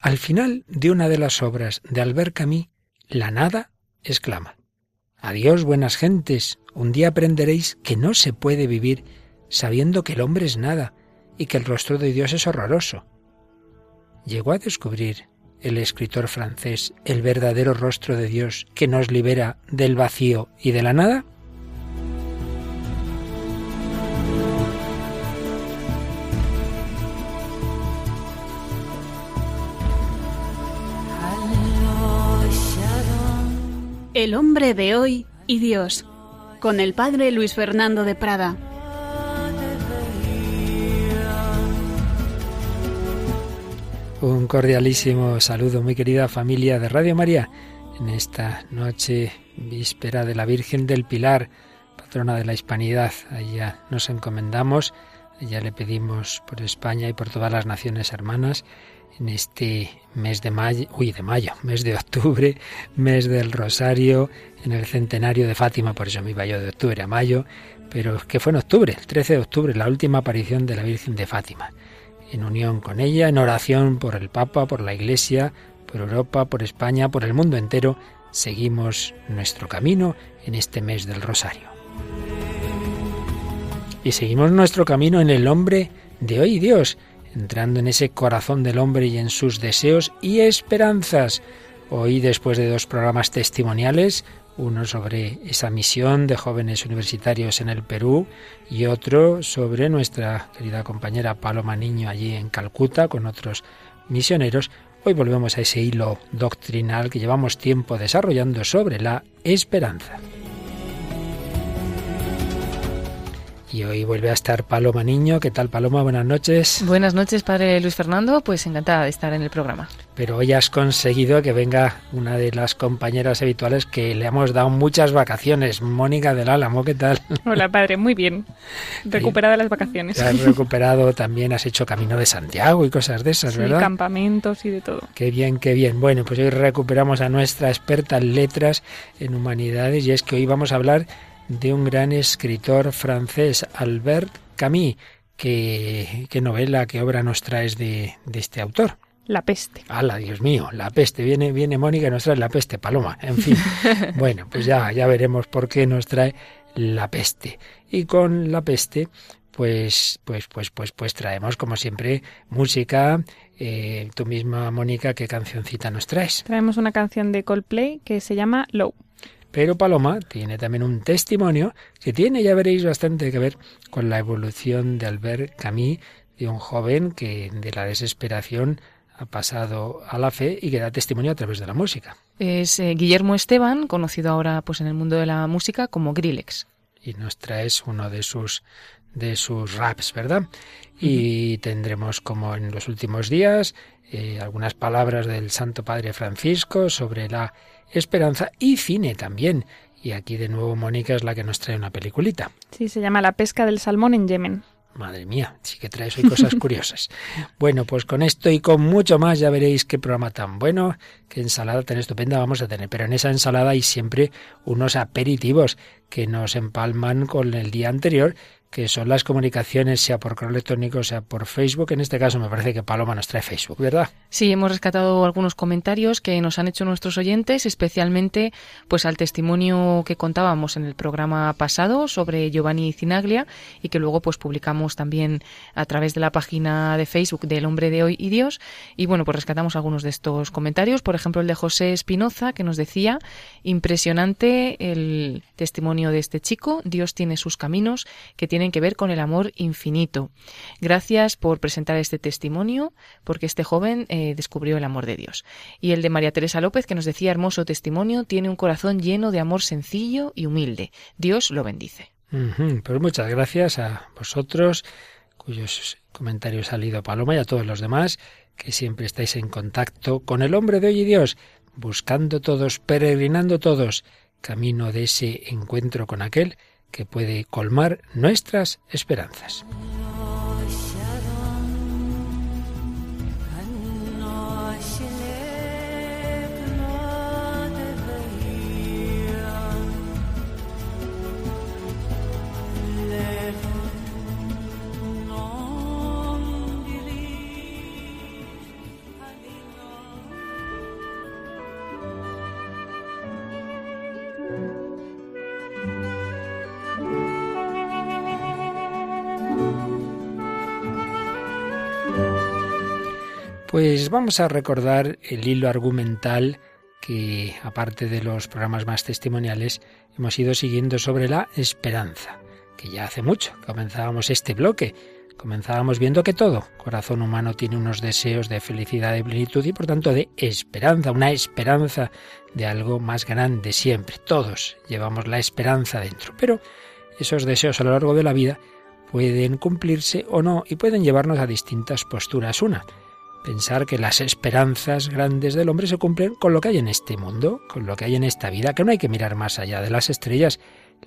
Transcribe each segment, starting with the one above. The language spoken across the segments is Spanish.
Al final de una de las obras de Albert Camus, La nada exclama, Adiós, buenas gentes, un día aprenderéis que no se puede vivir sabiendo que el hombre es nada y que el rostro de Dios es horroroso. Llegó a descubrir el escritor francés el verdadero rostro de Dios que nos libera del vacío y de la nada? El hombre de hoy y Dios, con el padre Luis Fernando de Prada. Un cordialísimo saludo, muy querida familia de Radio María, en esta noche víspera de la Virgen del Pilar, patrona de la Hispanidad. Allá nos encomendamos, allá le pedimos por España y por todas las naciones hermanas en este mes de mayo, uy, de mayo, mes de octubre, mes del Rosario, en el centenario de Fátima, por eso me iba yo de octubre a mayo, pero que fue en octubre, el 13 de octubre, la última aparición de la Virgen de Fátima en unión con ella, en oración por el Papa, por la Iglesia, por Europa, por España, por el mundo entero, seguimos nuestro camino en este mes del Rosario. Y seguimos nuestro camino en el hombre de hoy Dios, entrando en ese corazón del hombre y en sus deseos y esperanzas. Hoy, después de dos programas testimoniales, uno sobre esa misión de jóvenes universitarios en el Perú y otro sobre nuestra querida compañera Paloma Niño allí en Calcuta con otros misioneros. Hoy volvemos a ese hilo doctrinal que llevamos tiempo desarrollando sobre la esperanza. Y hoy vuelve a estar Paloma Niño. ¿Qué tal, Paloma? Buenas noches. Buenas noches, padre Luis Fernando. Pues encantada de estar en el programa. Pero hoy has conseguido que venga una de las compañeras habituales que le hemos dado muchas vacaciones. Mónica del Álamo, ¿qué tal? Hola, padre. Muy bien. Recuperada las vacaciones. Te has recuperado también, has hecho Camino de Santiago y cosas de esas, sí, ¿verdad? campamentos y de todo. Qué bien, qué bien. Bueno, pues hoy recuperamos a nuestra experta en letras, en humanidades, y es que hoy vamos a hablar de un gran escritor francés, Albert Camus. ¿Qué, qué novela, qué obra nos traes de, de este autor? La peste. ¡Hala, Dios mío! La peste. Viene, viene Mónica y nos trae la peste, Paloma. En fin. bueno, pues ya, ya veremos por qué nos trae la peste. Y con la peste, pues, pues, pues, pues, pues traemos, como siempre, música. Eh, tú misma, Mónica, ¿qué cancioncita nos traes? Traemos una canción de Coldplay que se llama Low. Pero Paloma tiene también un testimonio que tiene, ya veréis, bastante que ver con la evolución de Albert Camus, de un joven que de la desesperación ha pasado a la fe y que da testimonio a través de la música. Es eh, Guillermo Esteban, conocido ahora pues en el mundo de la música como Grillex. Y nos traes uno de sus de sus raps, ¿verdad? Y tendremos como en los últimos días eh, algunas palabras del Santo Padre Francisco sobre la esperanza y cine también. Y aquí de nuevo Mónica es la que nos trae una peliculita. Sí, se llama La pesca del salmón en Yemen. Madre mía, sí que traes hoy cosas curiosas. Bueno, pues con esto y con mucho más ya veréis qué programa tan bueno, qué ensalada tan estupenda vamos a tener. Pero en esa ensalada hay siempre unos aperitivos que nos empalman con el día anterior que son las comunicaciones, sea por correo electrónico, sea por Facebook. En este caso me parece que Paloma nos trae Facebook, ¿verdad? Sí, hemos rescatado algunos comentarios que nos han hecho nuestros oyentes, especialmente pues al testimonio que contábamos en el programa pasado sobre Giovanni Cinaglia y que luego pues publicamos también a través de la página de Facebook del Hombre de Hoy y Dios. Y bueno, pues rescatamos algunos de estos comentarios, por ejemplo el de José Espinoza que nos decía, impresionante el testimonio de este chico, Dios tiene sus caminos que tiene tienen que ver con el amor infinito. Gracias por presentar este testimonio, porque este joven eh, descubrió el amor de Dios. Y el de María Teresa López, que nos decía hermoso testimonio, tiene un corazón lleno de amor sencillo y humilde. Dios lo bendice. Pues muchas gracias a vosotros, cuyos comentarios ha leído Paloma, y a todos los demás, que siempre estáis en contacto con el hombre de hoy y Dios, buscando todos, peregrinando todos, camino de ese encuentro con aquel que puede colmar nuestras esperanzas. Pues vamos a recordar el hilo argumental que, aparte de los programas más testimoniales, hemos ido siguiendo sobre la esperanza, que ya hace mucho comenzábamos este bloque. Comenzábamos viendo que todo corazón humano tiene unos deseos de felicidad, de plenitud y por tanto de esperanza, una esperanza de algo más grande siempre. Todos llevamos la esperanza dentro, pero esos deseos a lo largo de la vida pueden cumplirse o no y pueden llevarnos a distintas posturas. Una, pensar que las esperanzas grandes del hombre se cumplen con lo que hay en este mundo, con lo que hay en esta vida, que no hay que mirar más allá de las estrellas,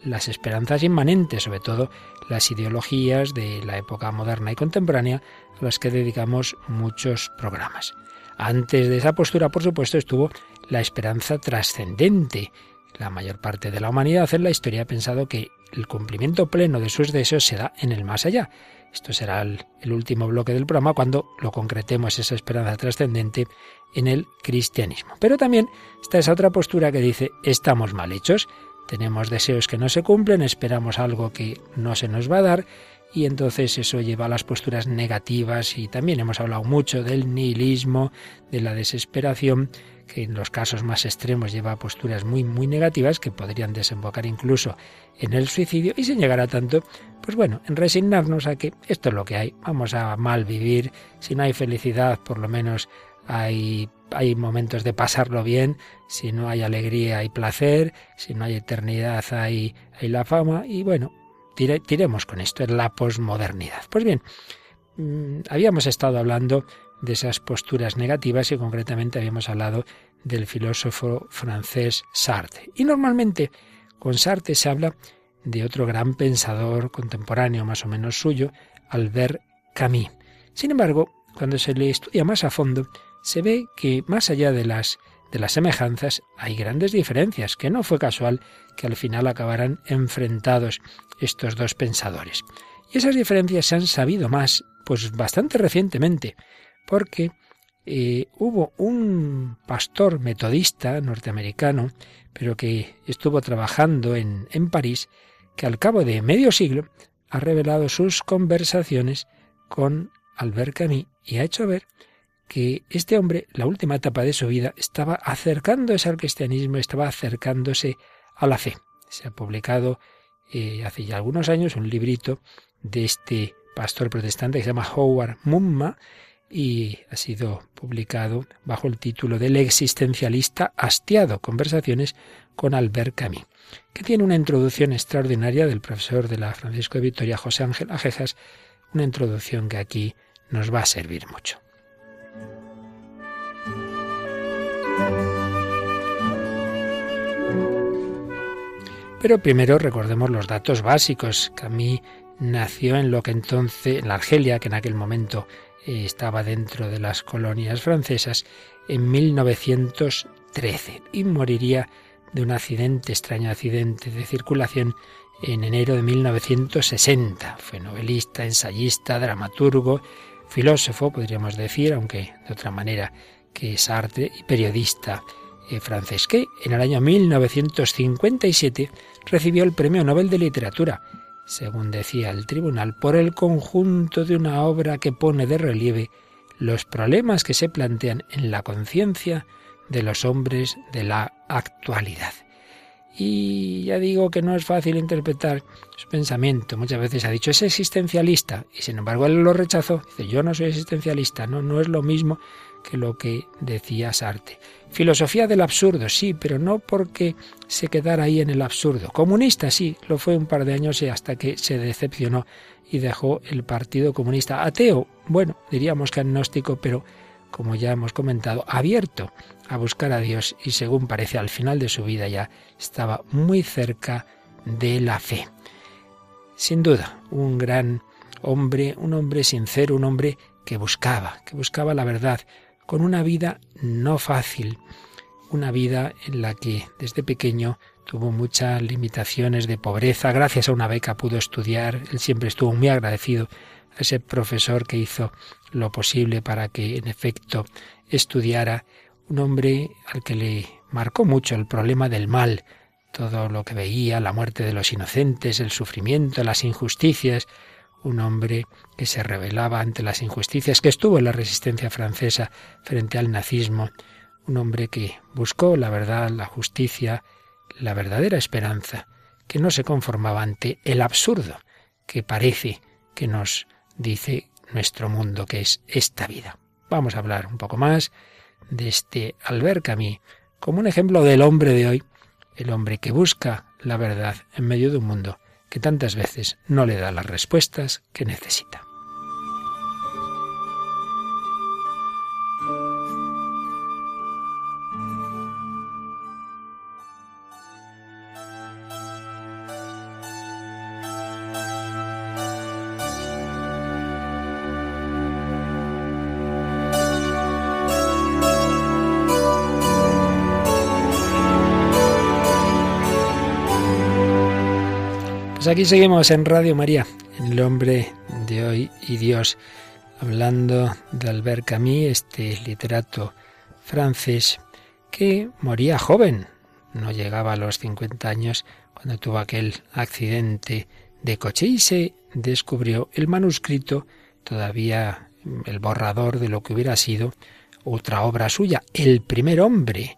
las esperanzas inmanentes, sobre todo las ideologías de la época moderna y contemporánea, a las que dedicamos muchos programas. Antes de esa postura, por supuesto, estuvo la esperanza trascendente. La mayor parte de la humanidad en la historia ha pensado que el cumplimiento pleno de sus deseos se da en el más allá, esto será el, último bloque del programa cuando lo concretemos esa esperanza trascendente en el cristianismo. Pero también está esa otra postura que dice estamos mal hechos, tenemos deseos que no se cumplen, esperamos algo que no se nos va a dar y entonces eso lleva a las posturas negativas y también hemos hablado mucho del nihilismo, de la desesperación que en los casos más extremos lleva a posturas muy, muy negativas que podrían desembocar incluso en el suicidio y sin llegar a tanto, pues bueno, en resignarnos a que esto es lo que hay, vamos a mal vivir, si no hay felicidad, por lo menos hay, hay momentos de pasarlo bien, si no hay alegría hay placer, si no hay eternidad hay, hay la fama y bueno, tiremos con esto, es la posmodernidad. Pues bien, mm, habíamos estado hablando de esas posturas negativas y concretamente habíamos hablado del filósofo francés Sartre. Y normalmente con Sartre se habla de otro gran pensador contemporáneo más o menos suyo, Albert Camus. Sin embargo, cuando se le estudia más a fondo, se ve que más allá de las de las semejanzas hay grandes diferencias, que no fue casual que al final acabaran enfrentados estos dos pensadores. Y esas diferencias se han sabido más, pues bastante recientemente, porque eh, hubo un pastor metodista norteamericano, pero que estuvo trabajando en, en París, que al cabo de medio siglo ha revelado sus conversaciones con Albert Camus y ha hecho ver que este hombre, la última etapa de su vida, estaba acercándose al cristianismo, estaba acercándose a la fe. Se ha publicado eh, hace ya algunos años un librito de este pastor protestante que se llama Howard Mumma, y ha sido publicado bajo el título del existencialista hastiado, conversaciones con Albert Camus, que tiene una introducción extraordinaria del profesor de la Francisco de Vitoria, José Ángel Ajejas, una introducción que aquí nos va a servir mucho. Pero primero recordemos los datos básicos. Camus nació en lo que entonces, en la Argelia, que en aquel momento estaba dentro de las colonias francesas en 1913 y moriría de un accidente, extraño accidente de circulación en enero de 1960. Fue novelista, ensayista, dramaturgo, filósofo, podríamos decir, aunque de otra manera que Sartre, y periodista eh, francés, que en el año 1957 recibió el Premio Nobel de Literatura según decía el tribunal, por el conjunto de una obra que pone de relieve los problemas que se plantean en la conciencia de los hombres de la actualidad. Y ya digo que no es fácil interpretar su pensamiento. Muchas veces ha dicho es existencialista y sin embargo él lo rechazó. Dice yo no soy existencialista, no, no es lo mismo que lo que decía Sartre. Filosofía del absurdo, sí, pero no porque se quedara ahí en el absurdo. Comunista, sí, lo fue un par de años hasta que se decepcionó y dejó el Partido Comunista. Ateo, bueno, diríamos que agnóstico, pero como ya hemos comentado, abierto a buscar a Dios y según parece al final de su vida ya estaba muy cerca de la fe. Sin duda, un gran hombre, un hombre sincero, un hombre que buscaba, que buscaba la verdad, con una vida no fácil, una vida en la que desde pequeño tuvo muchas limitaciones de pobreza, gracias a una beca pudo estudiar, él siempre estuvo muy agradecido a ese profesor que hizo lo posible para que en efecto estudiara, un hombre al que le marcó mucho el problema del mal, todo lo que veía, la muerte de los inocentes, el sufrimiento, las injusticias, un hombre que se rebelaba ante las injusticias, que estuvo en la resistencia francesa frente al nazismo, un hombre que buscó la verdad, la justicia, la verdadera esperanza, que no se conformaba ante el absurdo que parece que nos dice nuestro mundo, que es esta vida. Vamos a hablar un poco más de este Albert Camus como un ejemplo del hombre de hoy, el hombre que busca la verdad en medio de un mundo que tantas veces no le da las respuestas que necesita. Aquí seguimos en Radio María, el hombre de hoy y Dios, hablando de Albert Camus, este literato francés que moría joven, no llegaba a los 50 años cuando tuvo aquel accidente de coche y se descubrió el manuscrito, todavía el borrador de lo que hubiera sido otra obra suya, El primer hombre.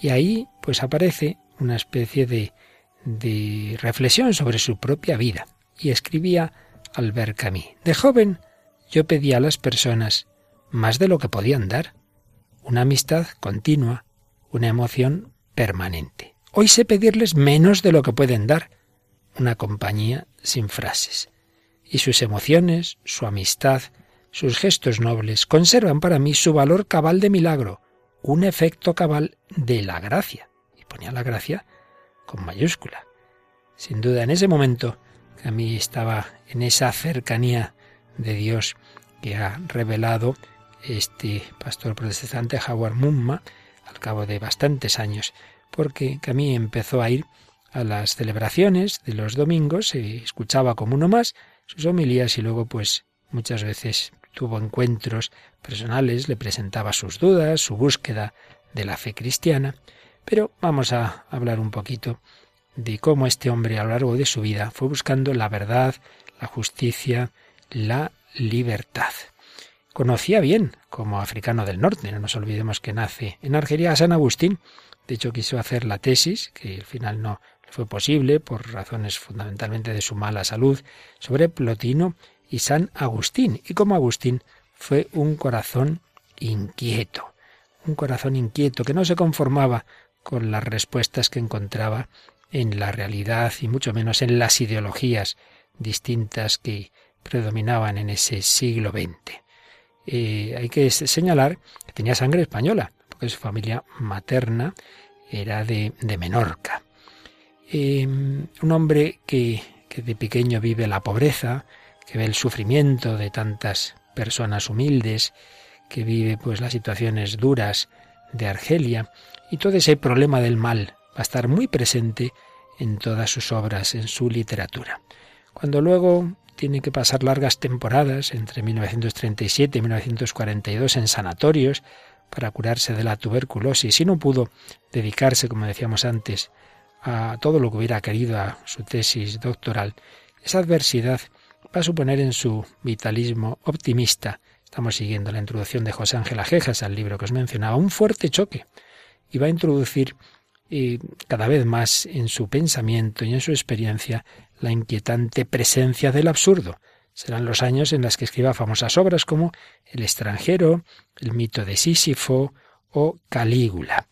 Y ahí pues aparece una especie de de reflexión sobre su propia vida y escribía Albert Camus. De joven yo pedía a las personas más de lo que podían dar, una amistad continua, una emoción permanente. Hoy sé pedirles menos de lo que pueden dar, una compañía sin frases. Y sus emociones, su amistad, sus gestos nobles conservan para mí su valor cabal de milagro, un efecto cabal de la gracia. Y ponía la gracia con mayúscula. Sin duda, en ese momento, a mí estaba en esa cercanía de Dios que ha revelado este pastor protestante Howard Mumma al cabo de bastantes años, porque mí empezó a ir a las celebraciones de los domingos, se escuchaba como uno más sus homilías y luego pues muchas veces tuvo encuentros personales, le presentaba sus dudas, su búsqueda de la fe cristiana, pero vamos a hablar un poquito de cómo este hombre a lo largo de su vida fue buscando la verdad, la justicia, la libertad. Conocía bien como africano del norte, no nos olvidemos que nace en Argelia a San Agustín. De hecho, quiso hacer la tesis, que al final no fue posible por razones fundamentalmente de su mala salud, sobre Plotino y San Agustín. Y como Agustín fue un corazón inquieto, un corazón inquieto que no se conformaba con las respuestas que encontraba en la realidad y mucho menos en las ideologías distintas que predominaban en ese siglo XX. Eh, hay que señalar que tenía sangre española, porque su familia materna era de, Menorca. Em, un hombre que, que de pequeño vive la pobreza, que ve el sufrimiento de tantas personas humildes, que vive pues las situaciones duras de Argelia y todo ese problema del mal va a estar muy presente en todas sus obras, en su literatura. Cuando luego tiene que pasar largas temporadas entre 1937 y 1942 en sanatorios para curarse de la tuberculosis y no pudo dedicarse, como decíamos antes, a todo lo que hubiera querido a su tesis doctoral, esa adversidad va a suponer en su vitalismo optimista, estamos siguiendo la introducción de José Ángel Ajejas al libro que os mencionaba, un fuerte choque y va a introducir eh, cada vez más en su pensamiento y en su experiencia la inquietante presencia del absurdo. Serán los años en los que escriba famosas obras como El extranjero, El mito de Sísifo o Calígula.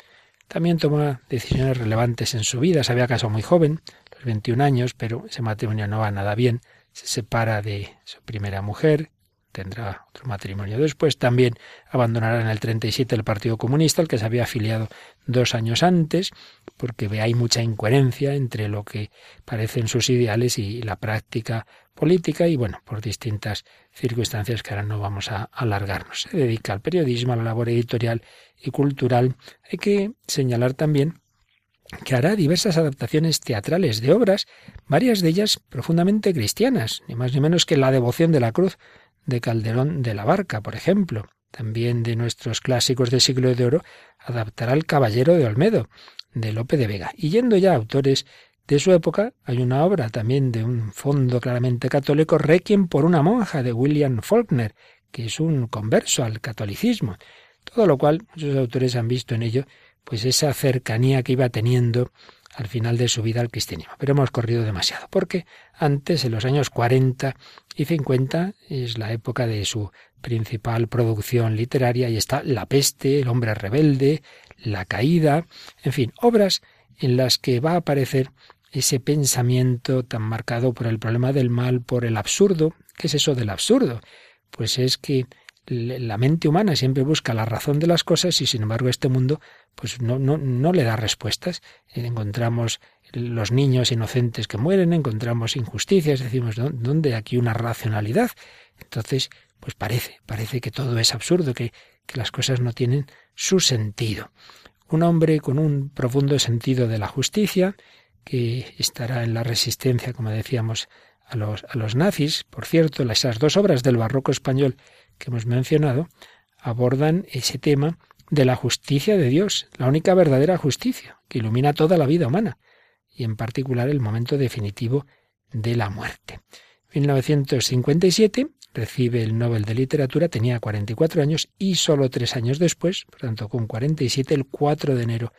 También toma decisiones relevantes en su vida. Se había casado muy joven, los 21 años, pero ese matrimonio no va nada bien. Se separa de su primera mujer, tendrá otro matrimonio después. También abandonará en el 37 el Partido Comunista, al que se había afiliado dos años antes, porque hay mucha incoherencia entre lo que parecen sus ideales y la práctica política y bueno, por distintas circunstancias que ahora no vamos a alargarnos. Se dedica al periodismo, a la labor editorial y cultural. Hay que señalar también que hará diversas adaptaciones teatrales de obras, varias de ellas profundamente cristianas, ni más ni menos que La devoción de la cruz de Calderón de la Barca, por ejemplo. También de nuestros clásicos de siglo de oro, adaptará El Caballero de Olmedo, de Lope de Vega. Y yendo ya a autores de su época hay una obra también de un fondo claramente católico, Requiem por una monja de William Faulkner, que es un converso al catolicismo. Todo lo cual muchos autores han visto en ello pues esa cercanía que iba teniendo al final de su vida al cristianismo. Pero hemos corrido demasiado, porque antes, en los años 40 y 50, es la época de su principal producción literaria y está La peste, El hombre rebelde, La caída, en fin, obras en las que va a aparecer ese pensamiento tan marcado por el problema del mal, por el absurdo. ¿Qué es eso del absurdo? Pues es que la mente humana siempre busca la razón de las cosas y sin embargo este mundo pues no, no, no le da respuestas. Encontramos los niños inocentes que mueren, encontramos injusticias, decimos, ¿dónde aquí una racionalidad? Entonces, pues parece, parece que todo es absurdo, que, que las cosas no tienen su sentido. Un hombre con un profundo sentido de la justicia, que estará en la resistencia, como decíamos, a los, a los nazis. Por cierto, esas dos obras del barroco español que hemos mencionado abordan ese tema de la justicia de Dios, la única verdadera justicia, que ilumina toda la vida humana, y en particular el momento definitivo de la muerte. 1957 recibe el Nobel de Literatura, tenía 44 años y solo tres años después, por tanto con 47, el 4 de enero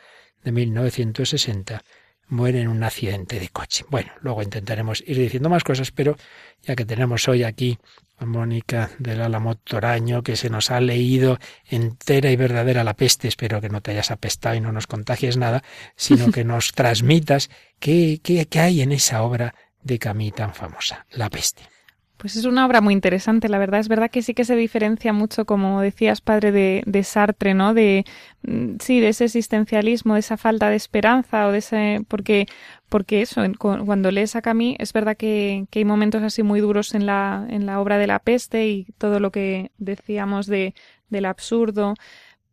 de 1960, muere en un accidente de coche. Bueno, luego intentaremos ir diciendo más cosas, pero ya que tenemos hoy aquí a Mónica del Álamo Toraño, que se nos ha leído entera y verdadera la peste, espero que no te hayas apestado y no nos contagies nada, sino que nos transmitas qué, qué, qué hay en esa obra de Camille tan famosa, La peste. Pues es una obra muy interesante, la verdad. Es verdad que sí que se diferencia mucho, como decías, padre, de, de Sartre, ¿no? De, mm, sí, de ese existencialismo, de esa falta de esperanza o de ese, porque, porque eso, cuando lees a Camille, es verdad que, que, hay momentos así muy duros en la, en la obra de la peste y todo lo que decíamos de, del absurdo,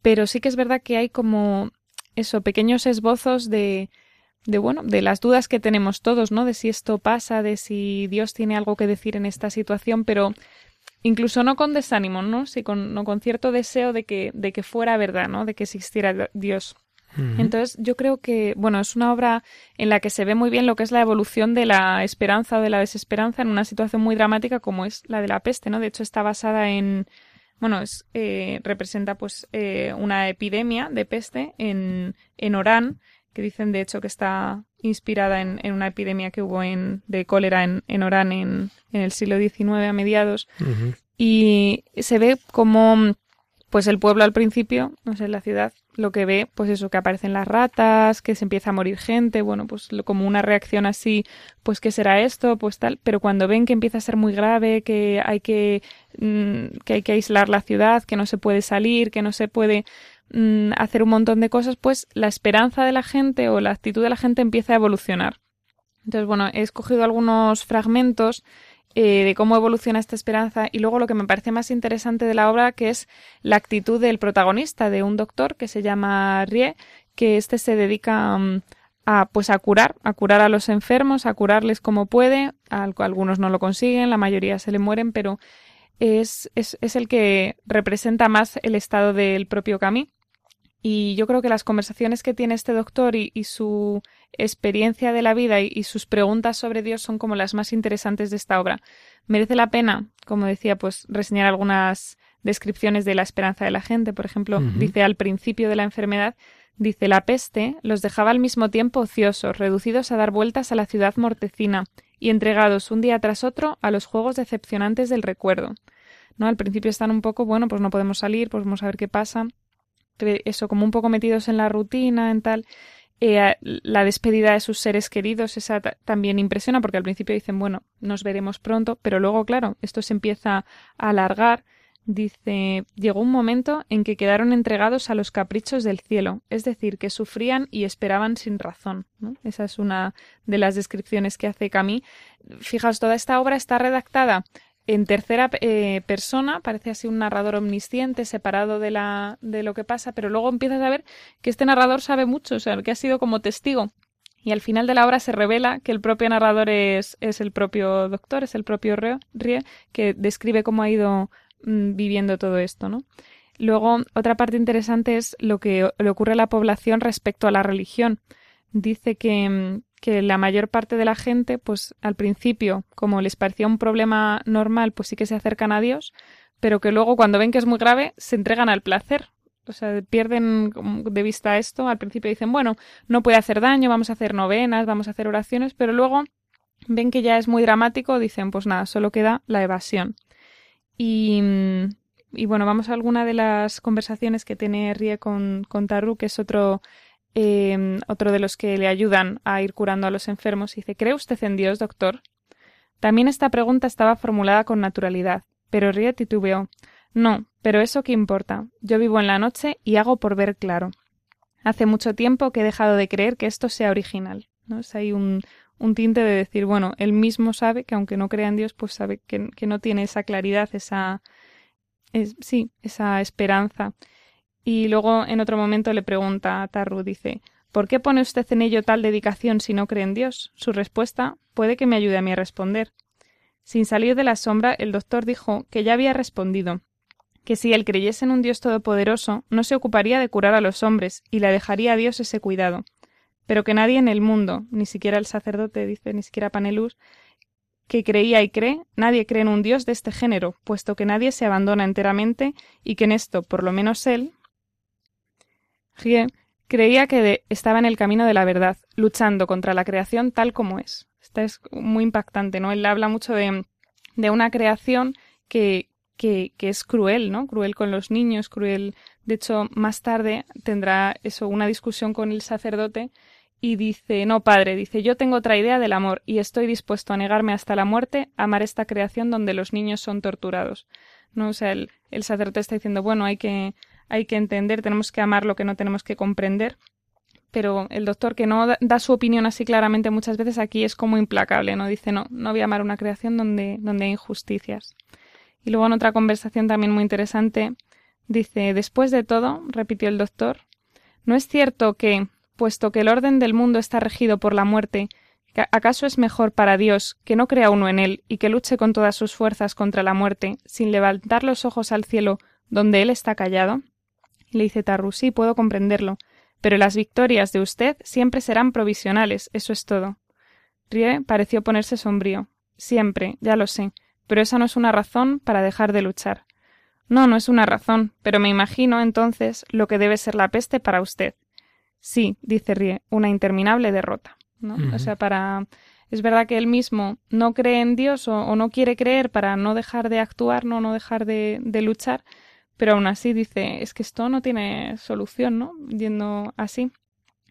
pero sí que es verdad que hay como eso, pequeños esbozos de, de bueno, de las dudas que tenemos todos, ¿no? De si esto pasa, de si Dios tiene algo que decir en esta situación, pero incluso no con desánimo, ¿no? Sí, con, no con cierto deseo de que, de que fuera verdad, ¿no? De que existiera Dios. Entonces, yo creo que, bueno, es una obra en la que se ve muy bien lo que es la evolución de la esperanza o de la desesperanza en una situación muy dramática como es la de la peste, ¿no? De hecho, está basada en, bueno, es, eh, representa pues eh, una epidemia de peste en, en Orán, que dicen de hecho que está inspirada en, una epidemia que hubo en, de cólera en, en Orán en, en, el siglo XIX a mediados. Y se ve como pues el pueblo al principio, no sé, la ciudad, lo que ve, pues eso, que aparecen las ratas, que se empieza a morir gente, bueno, pues como una reacción así, pues qué será esto, pues tal, pero cuando ven que empieza a ser muy grave, que hay que, mm, que hay que aislar la ciudad, que no se puede salir, que no se puede, Mm, hacer un montón de cosas, pues la esperanza de la gente o la actitud de la gente empieza a evolucionar. Entonces, bueno, he escogido algunos fragmentos eh, de cómo evoluciona esta esperanza y luego lo que me parece más interesante de la obra, que es la actitud del protagonista, de un doctor que se llama Rie, que este se dedica mm, a, pues a curar, a curar a los enfermos, a curarles como puede, algunos no lo consiguen, la mayoría se le mueren, pero es, es, es el que representa más el estado del propio Camille y yo creo que las conversaciones que tiene este doctor y, su experiencia de la vida y, sus preguntas sobre Dios son como las más interesantes de esta obra. Merece la pena, como decía, pues reseñar algunas descripciones de la esperanza de la gente. Por ejemplo, dice al principio de la enfermedad, dice la peste los dejaba al mismo tiempo ociosos, reducidos a dar vueltas a la ciudad mortecina y entregados un día tras otro a los juegos decepcionantes del recuerdo. ¿No? Al principio están un poco, bueno, pues no podemos salir, pues vamos a ver qué pasa eso, como un poco metidos en la rutina, en tal. Eh, la despedida de sus seres queridos, esa también impresiona, porque al principio dicen, bueno, nos veremos pronto, pero luego, claro, esto se empieza a alargar. Dice, llegó un momento en que quedaron entregados a los caprichos del cielo, es decir, que sufrían y esperaban sin razón. Esa es una de las descripciones que hace Camille. Fijaos, toda esta obra está redactada en tercera eh, persona, parece así un narrador omnisciente, separado de, la, de lo que pasa, pero luego empiezas a ver que este narrador sabe mucho, o sea, que ha sido como testigo. Y al final de la obra se revela que el propio narrador es, es el propio doctor, es el propio Rie, que describe cómo ha ido mm, viviendo todo esto, ¿no? Luego, otra parte interesante es lo que le ocurre a la población respecto a la religión. Dice que, mm, que la mayor parte de la gente, pues al principio, como les parecía un problema normal, pues sí que se acercan a Dios, pero que luego cuando ven que es muy grave, se entregan al placer. O sea, pierden de vista esto. Al principio dicen, bueno, no puede hacer daño, vamos a hacer novenas, vamos a hacer oraciones, pero luego ven que ya es muy dramático, dicen, pues nada, solo queda la evasión. Y, bueno, vamos a alguna de las conversaciones que tiene Rie con, con Taru, que es otro, eh, otro de los que le ayudan a ir curando a los enfermos. Dice, ¿cree usted en Dios, doctor? También esta pregunta estaba formulada con naturalidad, pero Rie titubeó. No, pero eso qué importa. Yo vivo en la noche y hago por ver claro. Hace mucho tiempo que he dejado de creer que esto sea original. ¿no? Es un, tinte de decir, bueno, él mismo sabe que aunque no crea en Dios, pues sabe que, que no tiene esa claridad, esa, sí, esa esperanza. Y luego en otro momento le pregunta a Tarru, dice, ¿por qué pone usted en ello tal dedicación si no cree en Dios? Su respuesta puede que me ayude a mí a responder. Sin salir de la sombra, el doctor dijo que ya había respondido, que si él creyese en un Dios todopoderoso, no se ocuparía de curar a los hombres y le dejaría a Dios ese cuidado, pero que nadie en el mundo, ni siquiera el sacerdote, dice, ni siquiera Panelus, que creía y cree, nadie cree en un Dios de este género, puesto que nadie se abandona enteramente y que en esto, por lo menos él, creía que estaba en el camino de la verdad, luchando contra la creación tal como es. Esta es muy impactante, ¿no? Él habla mucho de, de una creación que, que, que, es cruel, ¿no? Cruel con los niños, cruel. De hecho, más tarde tendrá eso, una discusión con el sacerdote y dice, no, padre, dice, yo tengo otra idea del amor y estoy dispuesto a negarme hasta la muerte a amar esta creación donde los niños son torturados. ¿No? O sea, el, el sacerdote está diciendo, bueno, hay que, hay que entender, tenemos que amar lo que no tenemos que comprender. Pero el doctor que no da su opinión así claramente muchas veces aquí es como implacable, ¿no? Dice, no, no voy a amar una creación donde, donde hay injusticias. Y luego en otra conversación también muy interesante, dice, después de todo, repitió el doctor, ¿no es cierto que, puesto que el orden del mundo está regido por la muerte, ¿acaso es mejor para Dios que no crea uno en él y que luche con todas sus fuerzas contra la muerte, sin levantar los ojos al cielo donde él está callado? Le dice Tarru, sí, puedo comprenderlo, pero las victorias de usted siempre serán provisionales, eso es todo. Rie pareció ponerse sombrío. Siempre, ya lo sé, pero esa no es una razón para dejar de luchar. No, no es una razón, pero me imagino entonces lo que debe ser la peste para usted. Sí, dice Rie, una interminable derrota. ¿no? O sea, para. Es verdad que él mismo no cree en Dios o, no quiere creer para no dejar de actuar, no, no dejar de, de, luchar, pero aún así dice, es que esto no tiene solución, ¿no? Yendo así.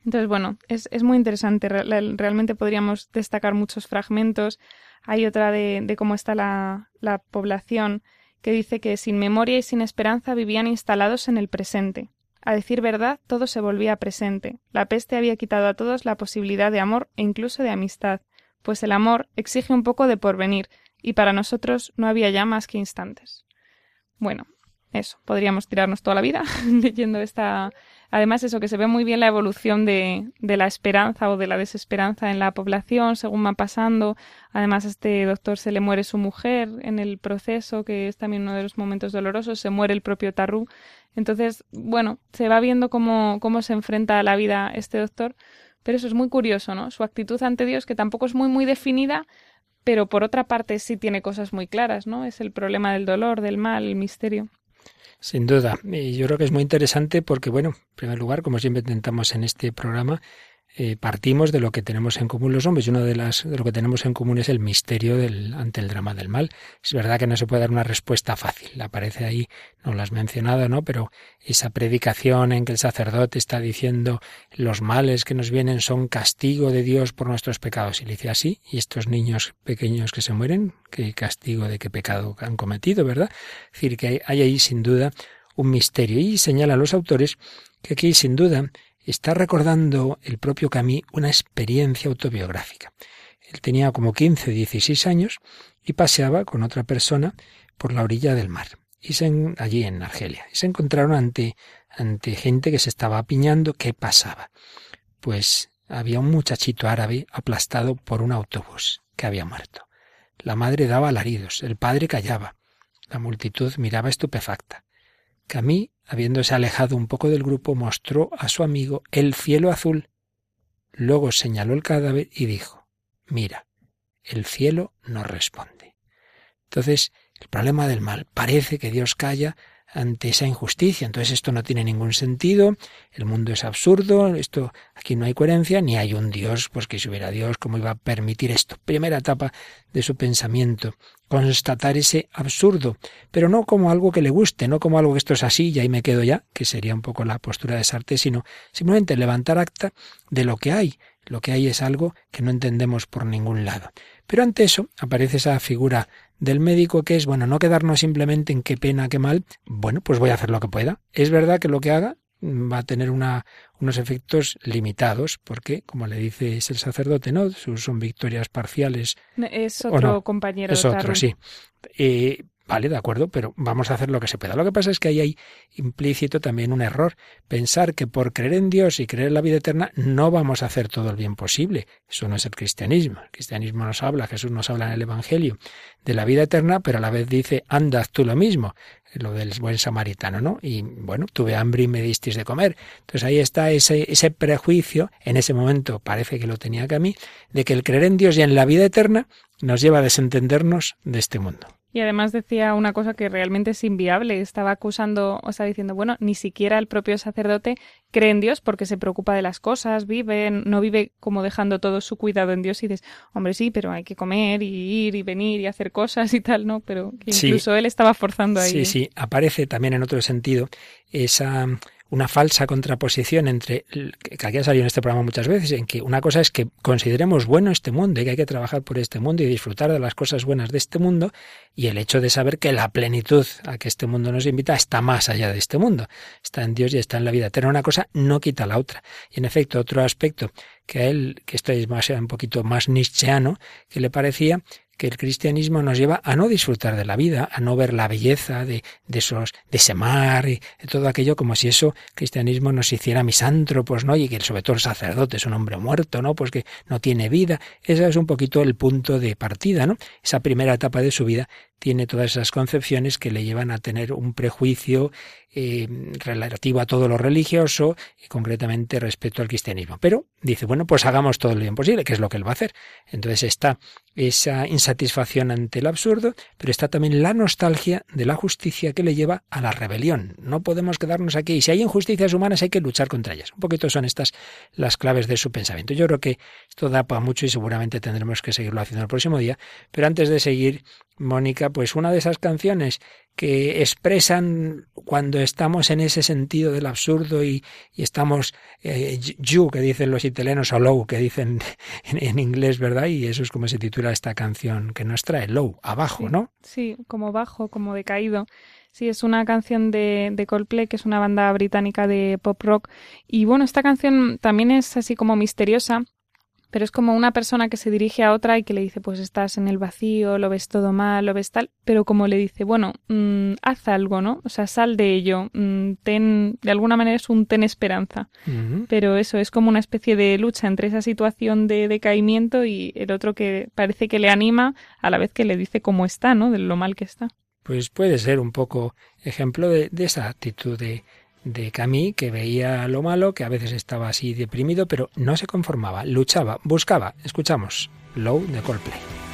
Entonces, bueno, es, es muy interesante. Realmente podríamos destacar muchos fragmentos. Hay otra de, de cómo está la, la población que dice que sin memoria y sin esperanza vivían instalados en el presente. A decir verdad, todo se volvía presente. La peste había quitado a todos la posibilidad de amor e incluso de amistad, pues el amor exige un poco de porvenir, y para nosotros no había ya más que instantes. Bueno, eso, podríamos tirarnos toda la vida leyendo esta. Además, eso, que se ve muy bien la evolución de, de, la esperanza o de la desesperanza en la población según va pasando. Además, a este doctor se le muere su mujer en el proceso, que es también uno de los momentos dolorosos, se muere el propio Tarru. Entonces, bueno, se va viendo cómo, cómo se enfrenta a la vida este doctor. Pero eso es muy curioso, ¿no? Su actitud ante Dios, que tampoco es muy, muy definida, pero por otra parte sí tiene cosas muy claras, ¿no? Es el problema del dolor, del mal, el misterio. Sin duda. Y yo creo que es muy interesante porque, bueno, en primer lugar, como siempre intentamos en este programa, eh, partimos de lo que tenemos en común los hombres y uno de, las, de lo que tenemos en común es el misterio del, ante el drama del mal. Es verdad que no se puede dar una respuesta fácil, aparece ahí, no lo has mencionado, ¿no? Pero esa predicación en que el sacerdote está diciendo los males que nos vienen son castigo de Dios por nuestros pecados. Y le dice así, y estos niños pequeños que se mueren, ¿qué castigo de qué pecado han cometido, verdad? Es decir, que hay ahí sin duda un misterio. Y señala a los autores que aquí sin duda está recordando el propio Camille una experiencia autobiográfica. Él tenía como 15, 16 años y paseaba con otra persona por la orilla del mar, y allí en Argelia, y se encontraron ante, ante gente que se estaba apiñando. ¿Qué pasaba? Pues había un muchachito árabe aplastado por un autobús que había muerto. La madre daba alaridos, el padre callaba. La multitud miraba estupefacta. Camille, habiéndose alejado un poco del grupo, mostró a su amigo el cielo azul. Luego señaló el cadáver y dijo, mira, el cielo no responde. Entonces, el problema del mal. Parece que Dios calla ante esa injusticia. Entonces esto no tiene ningún sentido, el mundo es absurdo, esto aquí no hay coherencia, ni hay un Dios, pues que si hubiera Dios, ¿cómo iba a permitir esto? Primera etapa de su pensamiento, constatar ese absurdo, pero no como algo que le guste, no como algo que esto es así y ahí me quedo ya, que sería un poco la postura de Sartre, sino simplemente levantar acta de lo que hay. Lo que hay es algo que no entendemos por ningún lado. Pero ante eso aparece esa figura del médico que es, bueno, no quedarnos simplemente en qué pena, qué mal, bueno, pues voy a hacer lo que pueda. Es verdad que lo que haga va a tener una, unos efectos limitados, porque, como le dice es el sacerdote, ¿no? Son victorias parciales. Es otro compañero. Es otro, sí. Eh, Vale, de acuerdo, pero vamos a hacer lo que se pueda. Lo que pasa es que ahí hay implícito también un error. Pensar que por creer en Dios y creer en la vida eterna no vamos a hacer todo el bien posible. Eso no es el cristianismo. El cristianismo nos habla, Jesús nos habla en el Evangelio de la vida eterna, pero a la vez dice, andad tú lo mismo, lo del buen samaritano, ¿no? Y bueno, tuve hambre y me disteis de comer. Entonces ahí está ese, ese prejuicio, en ese momento parece que lo tenía que a mí, de que el creer en Dios y en la vida eterna nos lleva a desentendernos de este mundo. Y además decía una cosa que realmente es inviable. Estaba acusando, o sea, diciendo, bueno, ni siquiera el propio sacerdote cree en Dios porque se preocupa de las cosas, vive, no vive como dejando todo su cuidado en Dios y dices, hombre, sí, pero hay que comer y ir y venir y hacer cosas y tal, ¿no? Pero incluso él estaba forzando ahí. Sí, sí, aparece también en otro sentido esa una falsa contraposición entre, que aquí ha salido en este programa muchas veces, en que una cosa es que consideremos bueno este mundo y que hay que trabajar por este mundo y disfrutar de las cosas buenas de este mundo, y el hecho de saber que la plenitud a que este mundo nos invita está más allá de este mundo, está en Dios y está en la vida Tener Una cosa no quita la otra. Y en efecto, otro aspecto que a él, que esto es más, un poquito más nietzscheano, que le parecía que el cristianismo nos lleva a no disfrutar de la vida, a no ver la belleza de, de esos, de ese mar y de todo aquello como si eso cristianismo nos hiciera misántropos, ¿no? Y que sobre todo el sacerdote es un hombre muerto, ¿no? Pues que no tiene vida. Ese es un poquito el punto de partida, ¿no? Esa primera etapa de su vida tiene todas esas concepciones que le llevan a tener un prejuicio eh, relativo a todo lo religioso y concretamente respecto al cristianismo. Pero dice, bueno, pues hagamos todo lo bien posible, que es lo que él va a hacer. Entonces está esa insatisfacción ante el absurdo, pero está también la nostalgia de la justicia que le lleva a la rebelión. No podemos quedarnos aquí. Y si hay injusticias humanas hay que luchar contra ellas. Un poquito son estas las claves de su pensamiento. Yo creo que esto da para mucho y seguramente tendremos que seguirlo haciendo el próximo día. Pero antes de seguir, Mónica, pues una de esas canciones que expresan cuando estamos en ese sentido del absurdo y, estamos eh, you, que dicen los italianos, o low, que dicen en, inglés, ¿verdad? Y eso es como se titula esta canción que nos trae, low, abajo, ¿no? Sí, como bajo, como decaído. Sí, es una canción de, de Coldplay, que es una banda británica de pop rock. Y bueno, esta canción también es así como misteriosa pero es como una persona que se dirige a otra y que le dice, pues estás en el vacío, lo ves todo mal, lo ves tal, pero como le dice, bueno, mm, haz algo, ¿no? O sea, sal de ello, mm, ten, de alguna manera es un ten esperanza. Pero eso es como una especie de lucha entre esa situación de decaimiento y el otro que parece que le anima a la vez que le dice cómo está, ¿no? De lo mal que está. Pues puede ser un poco ejemplo de, de esa actitud de de Camille que veía lo malo, que a veces estaba así deprimido, pero no se conformaba, luchaba, buscaba. Escuchamos Low de Coldplay.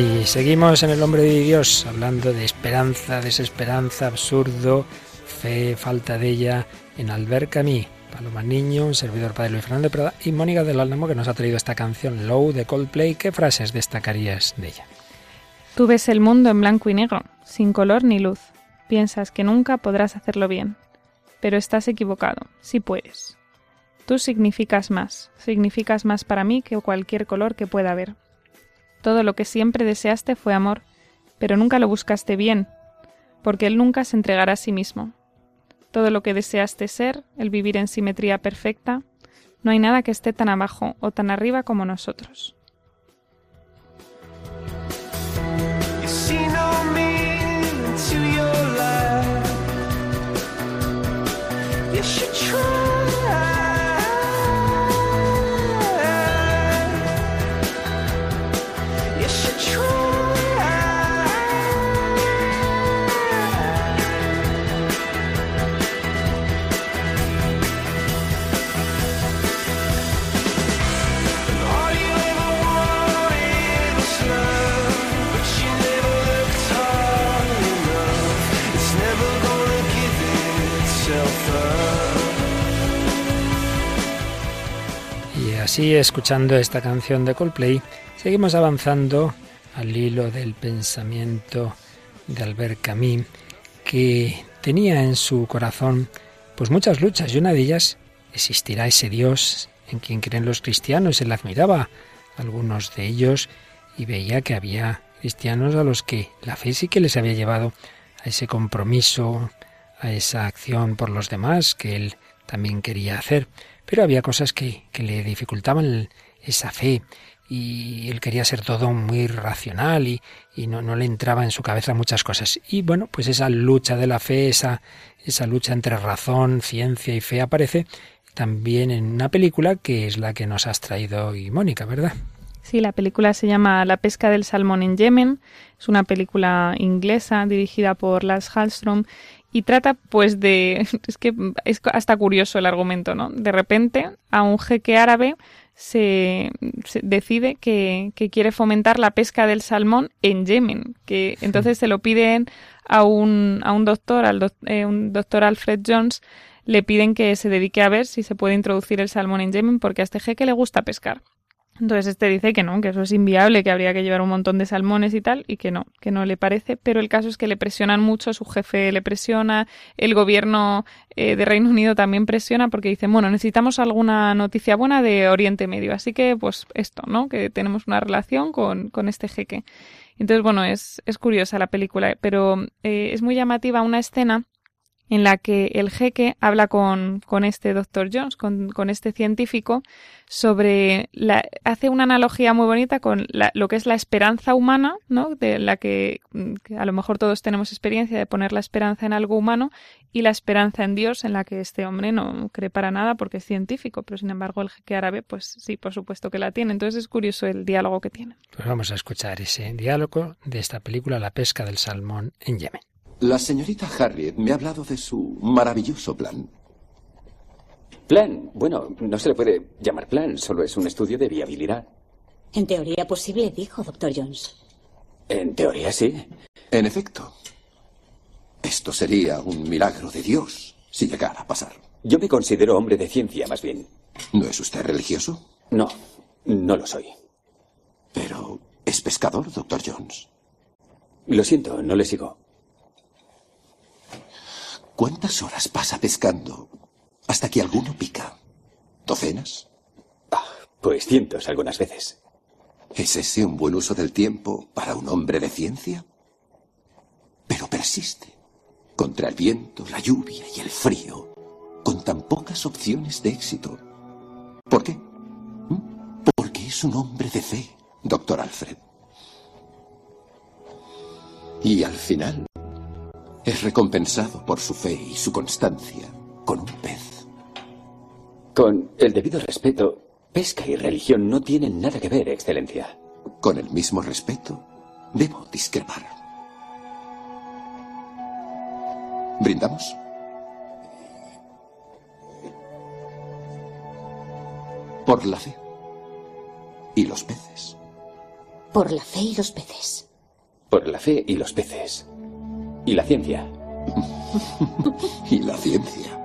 Aquí seguimos en el hombre de Dios, hablando de esperanza, desesperanza, absurdo, fe, falta de ella, en Albert Camus. Paloma Niño, un servidor padre Luis Fernando Prada y Mónica del Álamo que nos ha traído esta canción Low de Coldplay. ¿Qué frases destacarías de ella? Tú ves el mundo en blanco y negro, sin color ni luz. Piensas que nunca podrás hacerlo bien. Pero estás equivocado, sí puedes. Tú significas más, significas más para mí que cualquier color que pueda haber. Todo lo que siempre deseaste fue amor, pero nunca lo buscaste bien, porque Él nunca se entregará a sí mismo. Todo lo que deseaste ser, el vivir en simetría perfecta, no hay nada que esté tan abajo o tan arriba como nosotros. Así, escuchando esta canción de Coldplay, seguimos avanzando al hilo del pensamiento de Albert Camus, que tenía en su corazón pues muchas luchas y una de ellas existirá ese Dios en quien creen los cristianos. Él admiraba a algunos de ellos y veía que había cristianos a los que la fe sí que les había llevado a ese compromiso, a esa acción por los demás que él también quería hacer. Pero había cosas que, le dificultaban esa fe y él quería ser todo muy racional y, no, no, le entraba en su cabeza muchas cosas. Y bueno, pues esa lucha de la fe, esa, esa lucha entre razón, ciencia y fe aparece también en una película que es la que nos has traído hoy, Mónica, ¿verdad? Sí, la película se llama La pesca del salmón en Yemen. Es una película inglesa dirigida por Lars Hallström y trata pues de es que es hasta curioso el argumento no de repente a un jeque árabe se, decide que, que, quiere fomentar la pesca del salmón en Yemen que entonces se lo piden a un, a un doctor al eh, un doctor Alfred Jones le piden que se dedique a ver si se puede introducir el salmón en Yemen porque a este jeque le gusta pescar entonces este dice que no, que eso es inviable, que habría que llevar un montón de salmones y tal, y que no, que no le parece, pero el caso es que le presionan mucho, su jefe le presiona, el gobierno eh, de Reino Unido también presiona porque dice, bueno, necesitamos alguna noticia buena de Oriente Medio, así que pues esto, ¿no? Que tenemos una relación con, con este jeque. Entonces, bueno, es, es curiosa la película, pero eh, es muy llamativa una escena en la que el jeque habla con, con este doctor Jones, con, con, este científico, sobre la, hace una analogía muy bonita con lo que es la esperanza humana, ¿no? De la que, que, a lo mejor todos tenemos experiencia de poner la esperanza en algo humano y la esperanza en Dios, en la que este hombre no cree para nada porque es científico, pero sin embargo el jeque árabe, pues sí, por supuesto que la tiene. Entonces es curioso el diálogo que tiene. Pues vamos a escuchar ese diálogo de esta película La pesca del salmón en Yemen. La señorita Harriet me ha hablado de su maravilloso plan. Plan. Bueno, no se le puede llamar plan, solo es un estudio de viabilidad. En teoría posible, dijo doctor Jones. En teoría sí. En efecto. Esto sería un milagro de Dios si llegara a pasar. Yo me considero hombre de ciencia, más bien. ¿No es usted religioso? No, no lo soy. Pero es pescador, doctor Jones. Lo siento, no le sigo. ¿Cuántas horas pasa pescando hasta que alguno pica? ¿Docenas? Ah, pues cientos algunas veces. ¿Es ese un buen uso del tiempo para un hombre de ciencia? Pero persiste, contra el viento, la lluvia y el frío, con tan pocas opciones de éxito. ¿Por qué? ¿Mm? Porque es un hombre de fe, doctor Alfred. Y al final es recompensado por su fe y su constancia con un pez. Con el debido respeto, pesca y religión no tienen nada que ver, Excelencia. Con el mismo respeto, debo discrepar. ¿Brindamos? Por la fe. Y los peces. Por la fe y los peces. Por la fe y los peces. Y la ciencia. y la ciencia.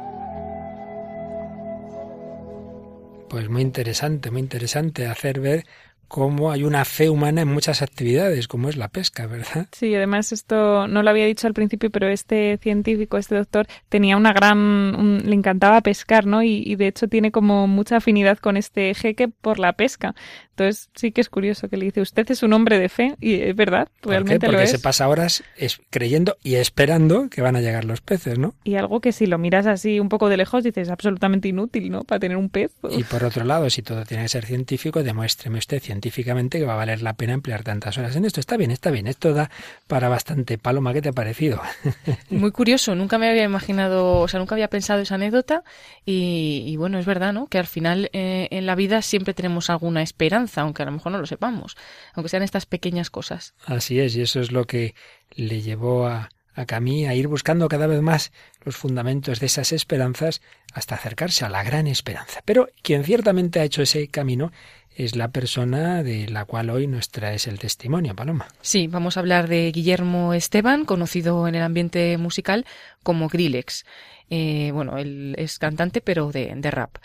Pues muy interesante, muy interesante hacer ver cómo hay una fe humana en muchas actividades, como es la pesca, ¿verdad? Sí, además esto no lo había dicho al principio, pero este científico, este doctor, tenía una gran, le encantaba pescar, ¿no? Y, y, de hecho tiene como mucha afinidad con este jeque por la pesca. Entonces sí que es curioso que le dice, usted es un hombre de fe, y es verdad, realmente Porque lo es. se pasa horas es, creyendo y esperando que van a llegar los peces, ¿no? Y algo que si lo miras así un poco de lejos dices, absolutamente inútil, ¿no? Para tener un pez. Y por otro lado, si todo tiene que ser científico, demuéstreme usted científicamente que va a valer la pena emplear tantas horas en esto. Está bien, está bien, esto da para bastante. Paloma, ¿qué te ha parecido? Muy curioso, nunca me había imaginado, o sea, nunca había pensado esa anécdota y, y bueno, es verdad, ¿no? Que al final eh, en la vida siempre tenemos alguna esperanza aunque a lo mejor no lo sepamos, aunque sean estas pequeñas cosas. Así es, y eso es lo que le llevó a, a Camille a ir buscando cada vez más los fundamentos de esas esperanzas hasta acercarse a la gran esperanza. Pero quien ciertamente ha hecho ese camino es la persona de la cual hoy nos traes el testimonio, Paloma. Sí, vamos a hablar de Guillermo Esteban, conocido en el ambiente musical como Grillex. Eh, bueno, él es cantante, pero de, de rap.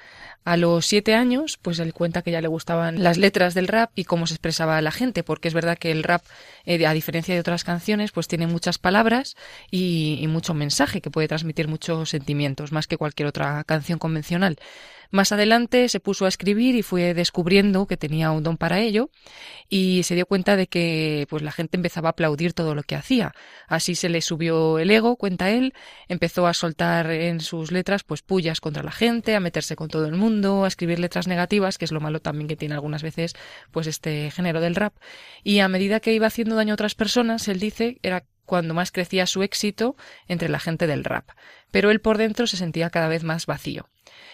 A los siete años, pues él cuenta que ya le gustaban las letras del rap y cómo se expresaba la gente, porque es verdad que el rap, eh, a diferencia de otras canciones, pues tiene muchas palabras y, y mucho mensaje que puede transmitir muchos sentimientos, más que cualquier otra canción convencional. Más adelante se puso a escribir y fue descubriendo que tenía un don para ello y se dio cuenta de que pues la gente empezaba a aplaudir todo lo que hacía. Así se le subió el ego, cuenta él, empezó a soltar en sus letras pues pullas contra la gente, a meterse con todo el mundo, a escribir letras negativas, que es lo malo también que tiene algunas veces pues este género del rap. Y a medida que iba haciendo daño a otras personas, él dice, era cuando más crecía su éxito entre la gente del rap. Pero él por dentro se sentía cada vez más vacío.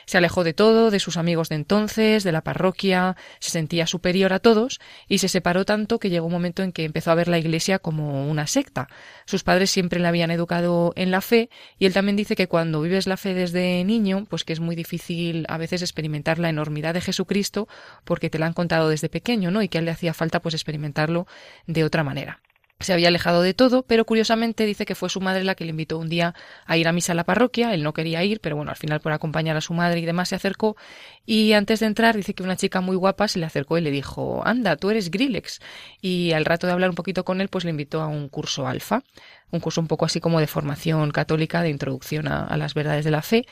Se alejó de todo, de sus amigos de entonces, de la parroquia, se sentía superior a todos y se separó tanto que llegó un momento en que empezó a ver la iglesia como una secta. Sus padres siempre le habían educado en la fe y él también dice que cuando vives la fe desde niño, pues que es muy difícil a veces experimentar la enormidad de Jesucristo porque te la han contado desde pequeño, ¿no? Y que a él le hacía falta pues experimentarlo de otra manera. Se había alejado de todo, pero curiosamente dice que fue su madre la que le invitó un día a ir a misa a la parroquia. Él no quería ir, pero bueno, al final por acompañar a su madre y demás se acercó. Y antes de entrar dice que una chica muy guapa se le acercó y le dijo, anda, tú eres Grillex. Y al rato de hablar un poquito con él, pues le invitó a un curso alfa, un curso un poco así como de formación católica, de introducción a, a las verdades de la fe.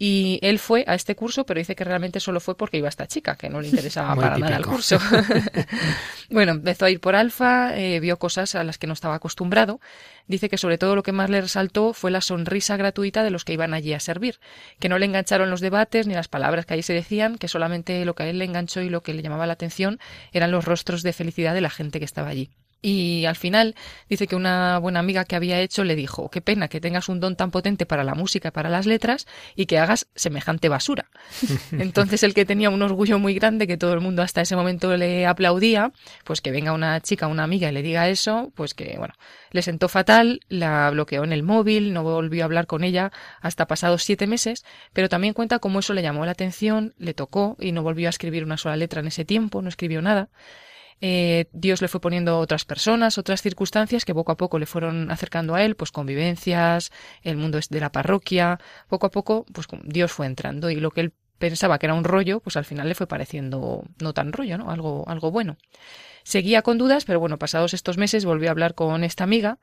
Y él fue a este curso, pero dice que realmente solo fue porque iba esta chica, que no le interesaba Muy para típico. nada el curso. bueno, empezó a ir por alfa, eh, vio cosas a las que no estaba acostumbrado. Dice que sobre todo lo que más le resaltó fue la sonrisa gratuita de los que iban allí a servir, que no le engancharon los debates ni las palabras que allí se decían, que solamente lo que a él le enganchó y lo que le llamaba la atención eran los rostros de felicidad de la gente que estaba allí. Y al final dice que una buena amiga que había hecho le dijo, qué pena que tengas un don tan potente para la música y para las letras y que hagas semejante basura. Entonces el que tenía un orgullo muy grande, que todo el mundo hasta ese momento le aplaudía, pues que venga una chica, una amiga y le diga eso, pues que bueno, le sentó fatal, la bloqueó en el móvil, no volvió a hablar con ella hasta pasados siete meses, pero también cuenta cómo eso le llamó la atención, le tocó y no volvió a escribir una sola letra en ese tiempo, no escribió nada. Eh, Dios le fue poniendo otras personas, otras circunstancias que poco a poco le fueron acercando a él, pues convivencias, el mundo de la parroquia, poco a poco, pues Dios fue entrando y lo que él pensaba que era un rollo, pues al final le fue pareciendo no tan rollo, ¿no? Algo, algo bueno. Seguía con dudas, pero bueno, pasados estos meses volvió a hablar con esta amiga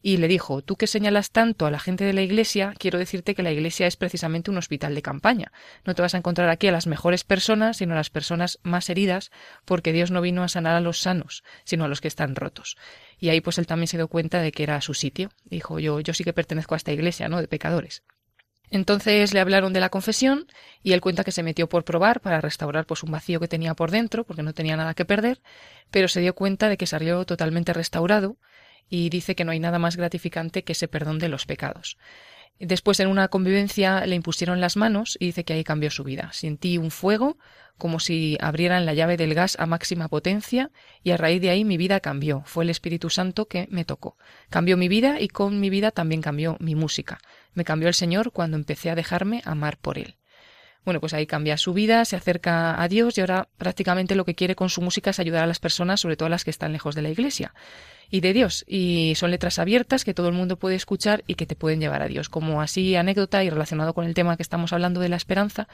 y le dijo, tú que señalas tanto a la gente de la iglesia, quiero decirte que la iglesia es precisamente un hospital de campaña. No te vas a encontrar aquí a las mejores personas, sino a las personas más heridas, porque Dios no vino a sanar a los sanos, sino a los que están rotos. Y ahí pues él también se dio cuenta de que era su sitio. Dijo, yo, yo sí que pertenezco a esta iglesia, ¿no? De pecadores. Entonces le hablaron de la confesión y él cuenta que se metió por probar para restaurar pues un vacío que tenía por dentro porque no tenía nada que perder, pero se dio cuenta de que salió totalmente restaurado y dice que no hay nada más gratificante que ese perdón de los pecados. Después en una convivencia le impusieron las manos y dice que ahí cambió su vida. Sentí un fuego como si abrieran la llave del gas a máxima potencia y a raíz de ahí mi vida cambió. Fue el Espíritu Santo que me tocó. Cambió mi vida y con mi vida también cambió mi música. Me cambió el Señor cuando empecé a dejarme amar por Él. Bueno, pues ahí cambia su vida, se acerca a Dios y ahora prácticamente lo que quiere con su música es ayudar a las personas, sobre todo a las que están lejos de la iglesia y de Dios. Y son letras abiertas que todo el mundo puede escuchar y que te pueden llevar a Dios. Como así anécdota y relacionado con el tema que estamos hablando de la esperanza,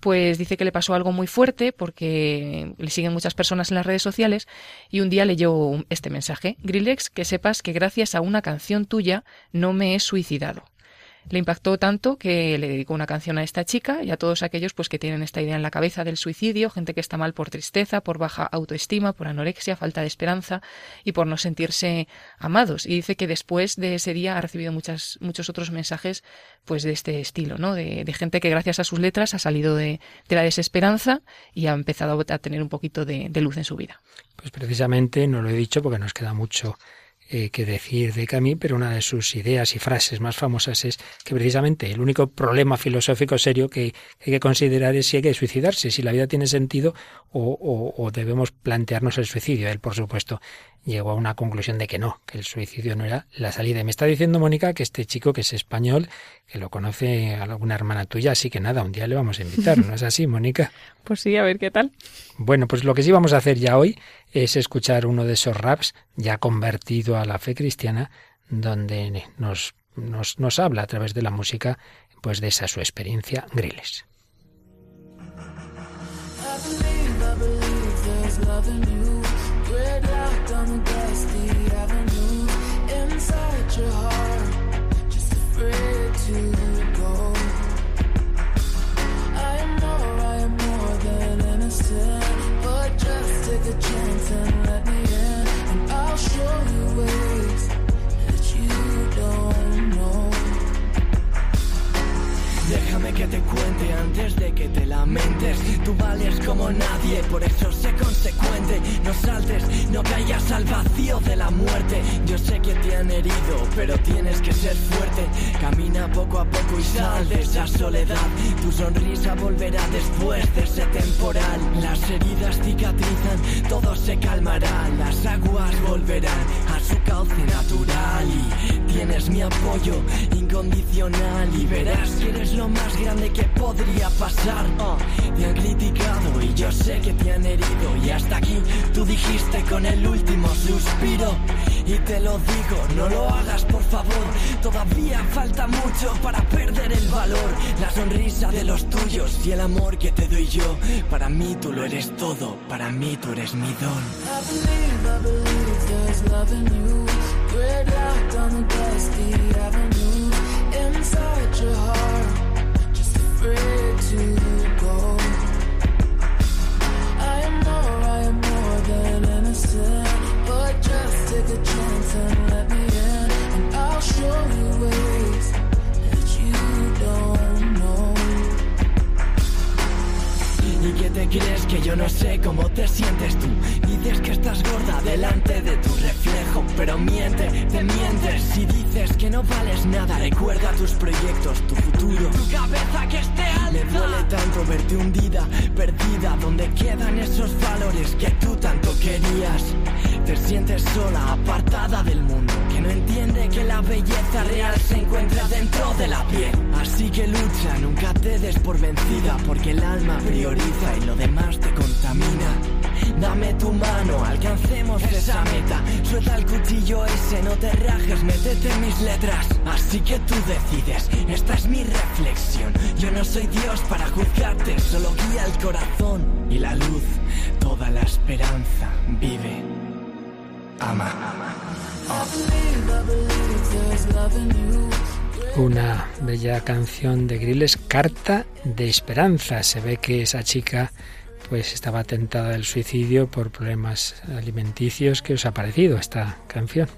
pues dice que le pasó algo muy fuerte porque le siguen muchas personas en las redes sociales y un día leyó este mensaje. Grillex, que sepas que gracias a una canción tuya no me he suicidado. Le impactó tanto que le dedicó una canción a esta chica y a todos aquellos pues que tienen esta idea en la cabeza del suicidio, gente que está mal por tristeza, por baja autoestima, por anorexia, falta de esperanza y por no sentirse amados. Y dice que después de ese día ha recibido muchas, muchos otros mensajes pues de este estilo, ¿no? De, gente que gracias a sus letras ha salido de, la desesperanza y ha empezado a tener un poquito de, de luz en su vida. Pues precisamente no lo he dicho porque nos queda mucho eh, que decir de Camille, pero una de sus ideas y frases más famosas es que precisamente el único problema filosófico serio que, hay que considerar es si hay que suicidarse, si la vida tiene sentido o, o debemos plantearnos el suicidio. Él, por supuesto, llegó a una conclusión de que no, que el suicidio no era la salida. Y me está diciendo Mónica que este chico que es español, que lo conoce alguna hermana tuya, así que nada, un día le vamos a invitar, ¿no es así, Mónica? Pues sí, a ver qué tal. Bueno, pues lo que sí vamos a hacer ya hoy es escuchar uno de esos raps ya convertido a la fe cristiana, donde nos, nos, nos habla a través de la música, pues de esa su experiencia, Griles. On the dusty avenue inside your heart, just afraid to. Te cuente antes de que te lamentes. Tú vales como nadie, por eso sé consecuente. No saltes, no caigas al vacío de la muerte. Yo sé que te han herido, pero tienes que ser fuerte. Camina poco a poco y sal de esa soledad. Tu sonrisa volverá después de ese temporal. Las heridas cicatrizan, todo se calmará. Las aguas volverán a su cauce natural. Y tienes mi apoyo incondicional. Y verás que eres lo más grande grande que podría pasar. Uh, te han criticado y yo sé que te han herido. Y hasta aquí tú dijiste con el último suspiro. Y te lo digo, no lo hagas por favor. Todavía falta mucho para perder el valor. La sonrisa de los tuyos y el amor que te doy yo. Para mí tú lo eres todo, para mí tú eres mi don. Que yo no sé cómo te sientes tú? Dices que estás gorda delante de tu reflejo, pero miente, te mientes y dices que no vales nada. Recuerda tus proyectos, tu futuro, tu cabeza que esté alta. Me duele tanto verte hundida, perdida, donde quedan esos valores que tú tanto querías. Te sientes sola, apartada del mundo, que no entiende que la belleza real se encuentra dentro de la piel. Así que lucha, nunca te des por vencida, porque el alma prioriza y lo demás te contamina. Dame tu mano, alcancemos esa meta. Suelta el cuchillo ese, no te rajes, métete en mis letras. Así que tú decides, esta es mi reflexión. Yo no soy Dios para juzgarte, solo guía el corazón y la luz. Toda la esperanza vive. Ama. Una bella canción de Grilles, Carta de Esperanza. Se ve que esa chica pues estaba tentada del suicidio por problemas alimenticios. ¿Qué os ha parecido esta canción?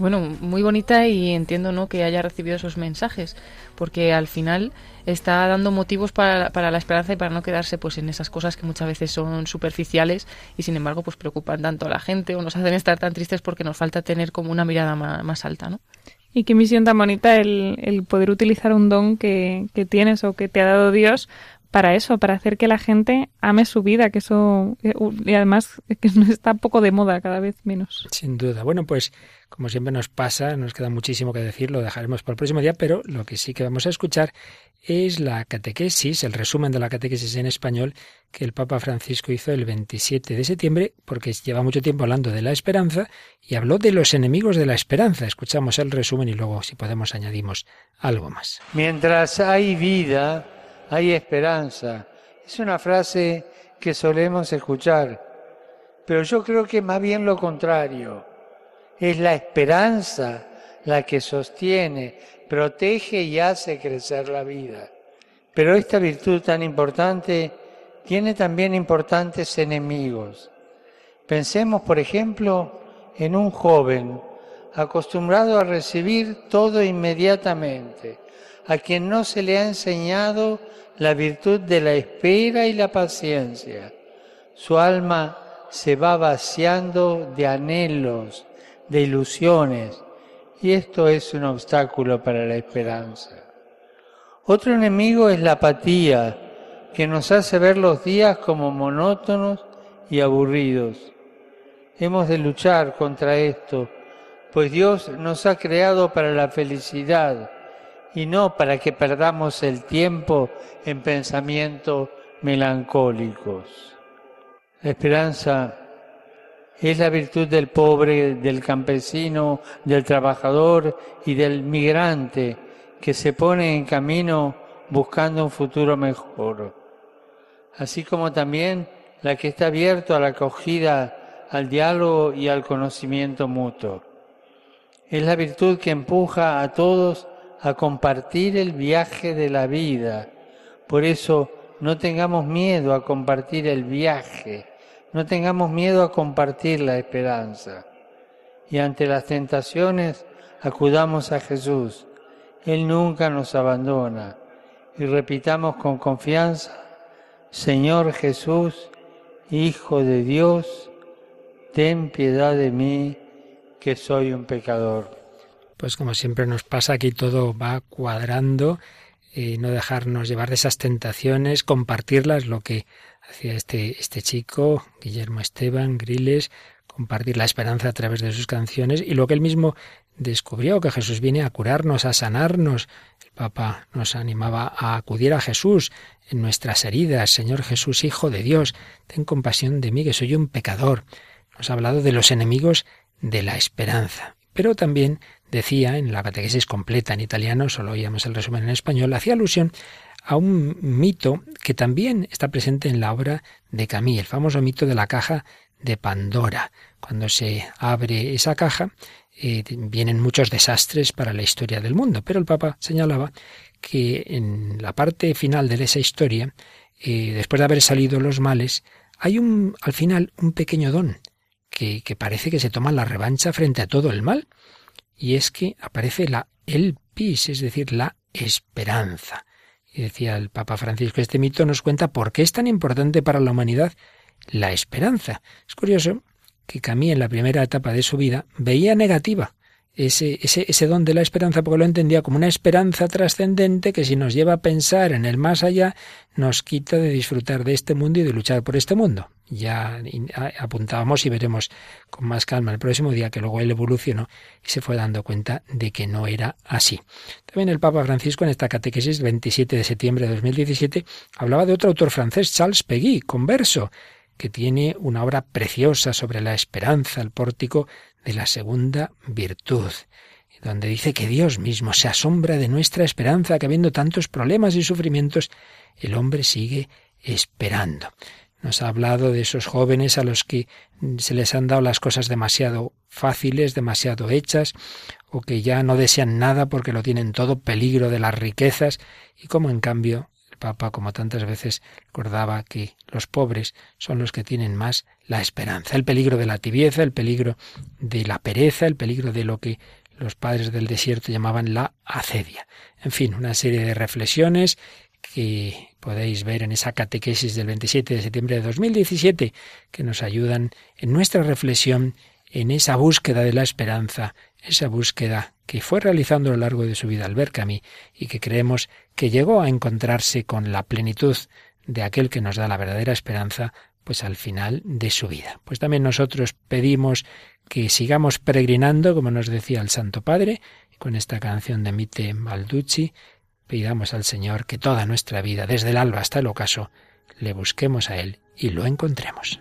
Bueno, muy bonita y entiendo ¿no? que haya recibido esos mensajes, porque al final está dando motivos para, para, la esperanza y para no quedarse pues en esas cosas que muchas veces son superficiales y sin embargo pues preocupan tanto a la gente o nos hacen estar tan tristes porque nos falta tener como una mirada más, más alta, ¿no? Y qué misión tan bonita el, el poder utilizar un don que, que tienes o que te ha dado Dios para eso, para hacer que la gente ame su vida, que eso, eh, y además que está poco de moda, cada vez menos. Sin duda. Bueno, pues como siempre nos pasa, nos queda muchísimo que decir, lo dejaremos para el próximo día, pero lo que sí que vamos a escuchar es la catequesis, el resumen de la catequesis en español que el Papa Francisco hizo el 27 de septiembre, porque lleva mucho tiempo hablando de la esperanza y habló de los enemigos de la esperanza. Escuchamos el resumen y luego, si podemos, añadimos algo más. Mientras hay vida, hay esperanza. Es una frase que solemos escuchar, pero yo creo que más bien lo contrario. Es la esperanza la que sostiene, protege y hace crecer la vida. Pero esta virtud tan importante tiene también importantes enemigos. Pensemos, por ejemplo, en un joven acostumbrado a recibir todo inmediatamente, a quien no se le ha enseñado la virtud de la espera y la paciencia. Su alma se va vaciando de anhelos, de ilusiones, y esto es un obstáculo para la esperanza. Otro enemigo es la apatía, que nos hace ver los días como monótonos y aburridos. Hemos de luchar contra esto, pues Dios nos ha creado para la felicidad y no para que perdamos el tiempo en pensamientos melancólicos. La esperanza es la virtud del pobre, del campesino, del trabajador y del migrante que se pone en camino buscando un futuro mejor. Así como también la que está abierto a la acogida, al diálogo y al conocimiento mutuo. Es la virtud que empuja a todos a compartir el viaje de la vida. Por eso no tengamos miedo a compartir el viaje, no tengamos miedo a compartir la esperanza. Y ante las tentaciones acudamos a Jesús. Él nunca nos abandona. Y repitamos con confianza, Señor Jesús, Hijo de Dios, ten piedad de mí, que soy un pecador pues como siempre nos pasa, aquí todo va cuadrando y no dejarnos llevar de esas tentaciones, compartirlas, lo que hacía este, este chico, Guillermo Esteban, Griles, compartir la esperanza a través de sus canciones y lo que él mismo descubrió, que Jesús viene a curarnos, a sanarnos. El Papa nos animaba a acudir a Jesús en nuestras heridas. Señor Jesús, Hijo de Dios, ten compasión de mí, que soy un pecador. Nos ha hablado de los enemigos de la esperanza, pero también decía en la catequesis completa en italiano, solo oíamos el resumen en español, hacía alusión a un mito que también está presente en la obra de Camille, el famoso mito de la caja de Pandora. Cuando se abre esa caja, eh, vienen muchos desastres para la historia del mundo, pero el Papa señalaba que en la parte final de esa historia, eh, después de haber salido los males, hay un, al final un pequeño don que, que parece que se toma la revancha frente a todo el mal y es que aparece la el pis, es decir, la esperanza. Y decía el Papa Francisco, este mito nos cuenta por qué es tan importante para la humanidad la esperanza. Es curioso que Camille en la primera etapa de su vida veía negativa ese, ese, ese don de la esperanza porque lo entendía como una esperanza trascendente que si nos lleva a pensar en el más allá nos quita de disfrutar de este mundo y de luchar por este mundo. Ya apuntábamos y veremos con más calma el próximo día que luego él evolucionó y se fue dando cuenta de que no era así. También el Papa Francisco en esta catequesis 27 de septiembre de 2017 hablaba de otro autor francés, Charles Peguy, converso, que tiene una obra preciosa sobre la esperanza, el pórtico de la segunda virtud, donde dice que Dios mismo se asombra de nuestra esperanza, que habiendo tantos problemas y sufrimientos, el hombre sigue esperando. Nos ha hablado de esos jóvenes a los que se les han dado las cosas demasiado fáciles, demasiado hechas, o que ya no desean nada porque lo tienen todo, peligro de las riquezas, y como en cambio Papa, como tantas veces, recordaba que los pobres son los que tienen más la esperanza. El peligro de la tibieza, el peligro de la pereza, el peligro de lo que los padres del desierto llamaban la acedia. En fin, una serie de reflexiones que podéis ver en esa catequesis del 27 de septiembre de 2017 que nos ayudan en nuestra reflexión en esa búsqueda de la esperanza, esa búsqueda que fue realizando a lo largo de su vida Albert Camus y que creemos que llegó a encontrarse con la plenitud de aquel que nos da la verdadera esperanza, pues al final de su vida. Pues también nosotros pedimos que sigamos peregrinando, como nos decía el Santo Padre, con esta canción de Mite Balducci, pidamos al Señor que toda nuestra vida, desde el alba hasta el ocaso, le busquemos a Él y lo encontremos.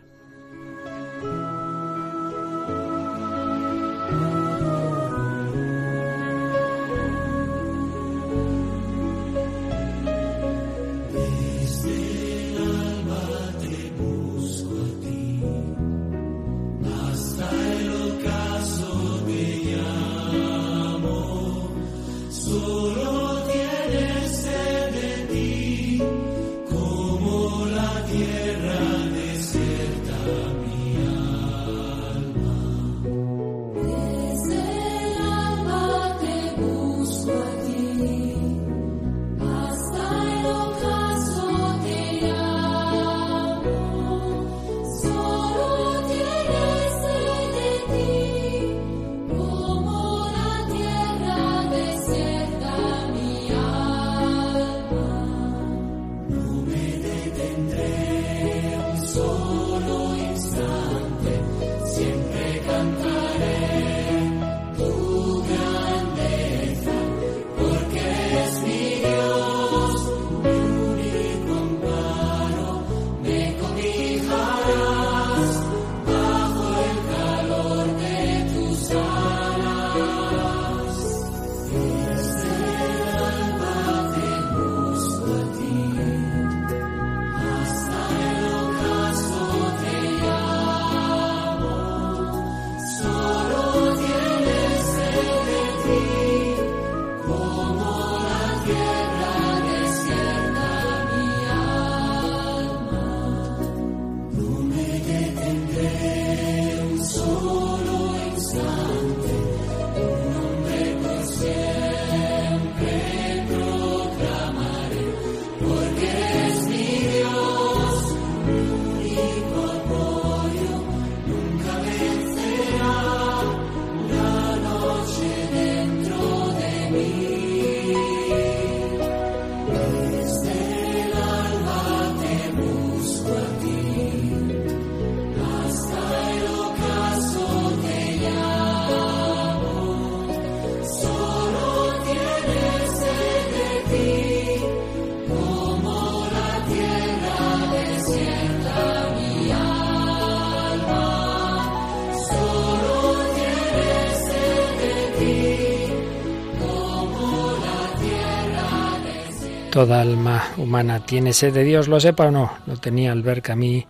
Toda alma humana tiene sed de Dios, lo sepa o no. Lo tenía Albert Camus,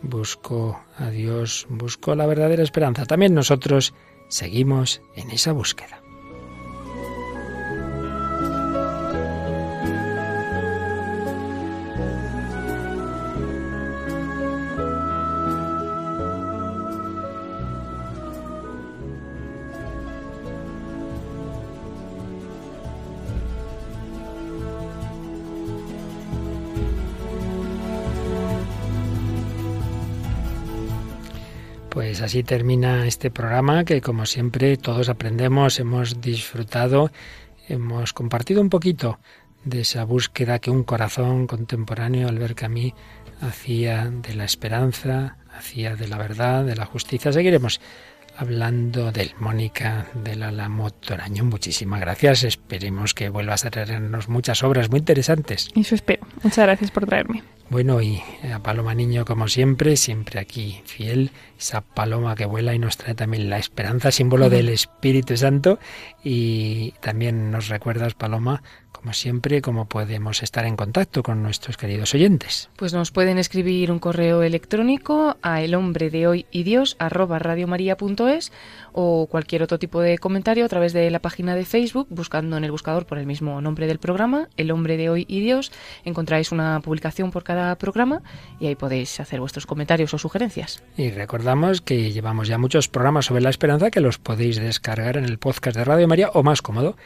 buscó a Dios, buscó la verdadera esperanza. También nosotros seguimos en esa búsqueda. Así termina este programa que como siempre todos aprendemos, hemos disfrutado, hemos compartido un poquito de esa búsqueda que un corazón contemporáneo, al ver que a mí hacía de la esperanza, hacía de la verdad, de la justicia. Seguiremos hablando del Mónica del Álamo Toraño. Muchísimas gracias. Esperemos que vuelvas a traernos muchas obras muy interesantes. Eso espero. Muchas gracias por traerme. Bueno, y a Paloma Niño, como siempre, siempre aquí fiel, esa paloma que vuela y nos trae también la esperanza, símbolo del Espíritu Santo. Y también nos recuerdas, Paloma, como siempre, cómo podemos estar en contacto con nuestros queridos oyentes. Pues nos pueden escribir un correo electrónico a el hombre de hoy y Dios arroba radiomaria.es o cualquier otro tipo de comentario a través de la página de Facebook, buscando en el buscador por el mismo nombre del programa, El hombre de hoy y Dios. Encontráis una publicación por cada programa y ahí podéis hacer vuestros comentarios o sugerencias. Y recordamos que llevamos ya muchos programas sobre la esperanza que los podéis descargar en el podcast de Radio María o más cómodo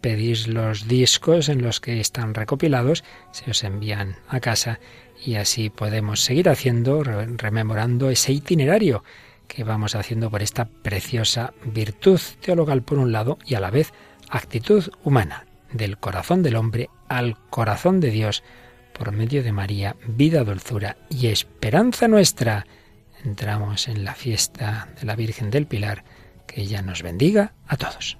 pedís los discos en los que están recopilados, se os envían a casa y así podemos seguir haciendo, rememorando ese itinerario que vamos haciendo por esta preciosa virtud teologal por un lado y a la vez actitud humana, del corazón del hombre al corazón de Dios, por medio de María, vida, dulzura y esperanza nuestra. Entramos en la fiesta de la Virgen del Pilar, que ella nos bendiga a todos.